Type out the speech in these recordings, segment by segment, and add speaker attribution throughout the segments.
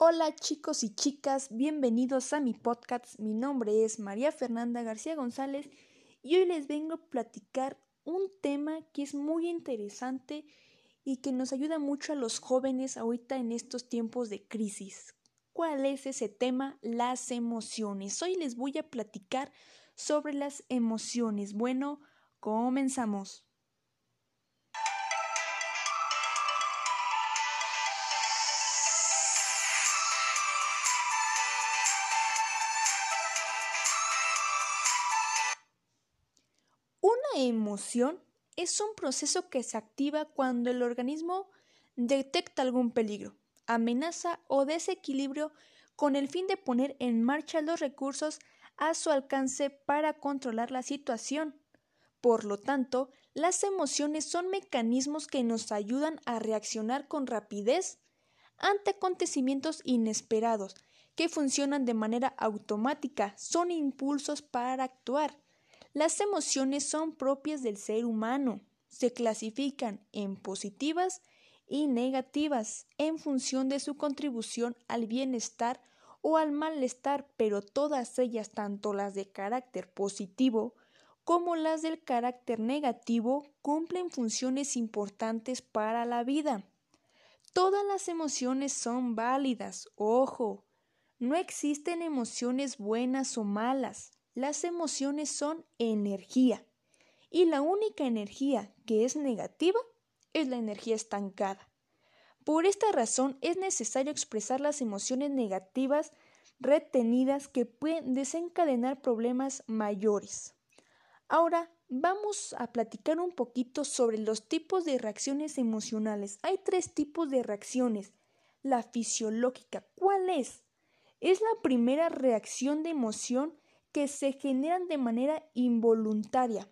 Speaker 1: Hola chicos y chicas, bienvenidos a mi podcast. Mi nombre es María Fernanda García González y hoy les vengo a platicar un tema que es muy interesante y que nos ayuda mucho a los jóvenes ahorita en estos tiempos de crisis. ¿Cuál es ese tema? Las emociones. Hoy les voy a platicar sobre las emociones. Bueno, comenzamos. Emoción es un proceso que se activa cuando el organismo detecta algún peligro, amenaza o desequilibrio con el fin de poner en marcha los recursos a su alcance para controlar la situación. Por lo tanto, las emociones son mecanismos que nos ayudan a reaccionar con rapidez ante acontecimientos inesperados, que funcionan de manera automática, son impulsos para actuar. Las emociones son propias del ser humano. Se clasifican en positivas y negativas en función de su contribución al bienestar o al malestar, pero todas ellas, tanto las de carácter positivo como las del carácter negativo, cumplen funciones importantes para la vida. Todas las emociones son válidas, ojo, no existen emociones buenas o malas. Las emociones son energía y la única energía que es negativa es la energía estancada. Por esta razón es necesario expresar las emociones negativas retenidas que pueden desencadenar problemas mayores. Ahora vamos a platicar un poquito sobre los tipos de reacciones emocionales. Hay tres tipos de reacciones. La fisiológica, ¿cuál es? Es la primera reacción de emoción que se generan de manera involuntaria.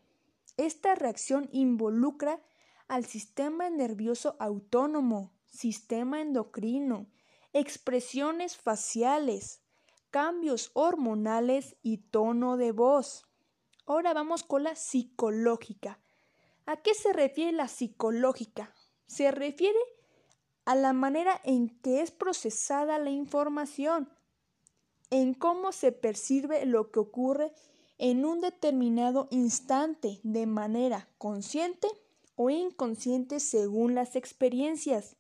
Speaker 1: Esta reacción involucra al sistema nervioso autónomo, sistema endocrino, expresiones faciales, cambios hormonales y tono de voz. Ahora vamos con la psicológica. ¿A qué se refiere la psicológica? Se refiere a la manera en que es procesada la información, en cómo se percibe lo que ocurre en un determinado instante de manera consciente o inconsciente según las experiencias.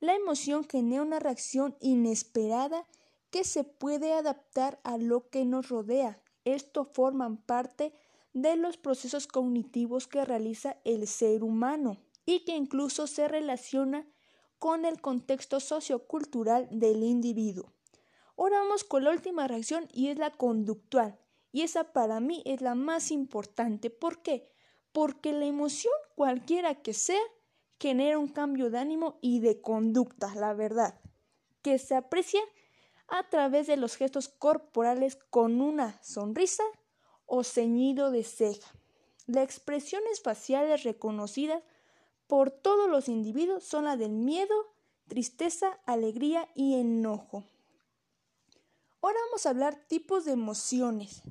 Speaker 1: La emoción genera una reacción inesperada que se puede adaptar a lo que nos rodea. Esto forman parte de los procesos cognitivos que realiza el ser humano y que incluso se relaciona con el contexto sociocultural del individuo. Ahora vamos con la última reacción y es la conductual. Y esa para mí es la más importante. ¿Por qué? Porque la emoción, cualquiera que sea, genera un cambio de ánimo y de conducta, la verdad, que se aprecia a través de los gestos corporales con una sonrisa o ceñido de ceja. Las expresiones faciales reconocidas por todos los individuos son la del miedo, tristeza, alegría y enojo. Ahora vamos a hablar tipos de emociones.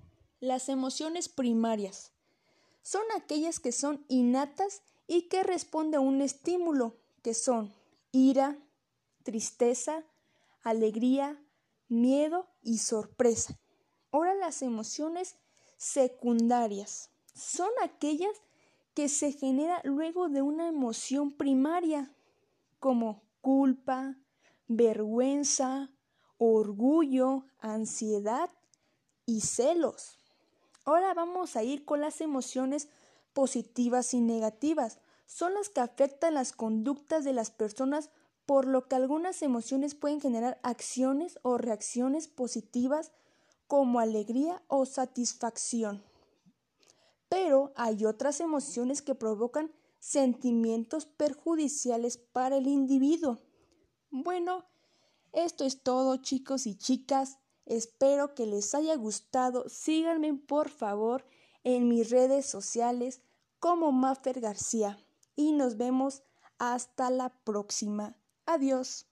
Speaker 1: Las emociones primarias son aquellas que son innatas y que responden a un estímulo, que son ira, tristeza, alegría, miedo y sorpresa. Ahora las emociones secundarias son aquellas que se generan luego de una emoción primaria, como culpa, vergüenza, orgullo, ansiedad y celos. Ahora vamos a ir con las emociones positivas y negativas. Son las que afectan las conductas de las personas, por lo que algunas emociones pueden generar acciones o reacciones positivas como alegría o satisfacción. Pero hay otras emociones que provocan sentimientos perjudiciales para el individuo. Bueno, esto es todo chicos y chicas. Espero que les haya gustado. Síganme por favor en mis redes sociales como Maffer García y nos vemos hasta la próxima. Adiós.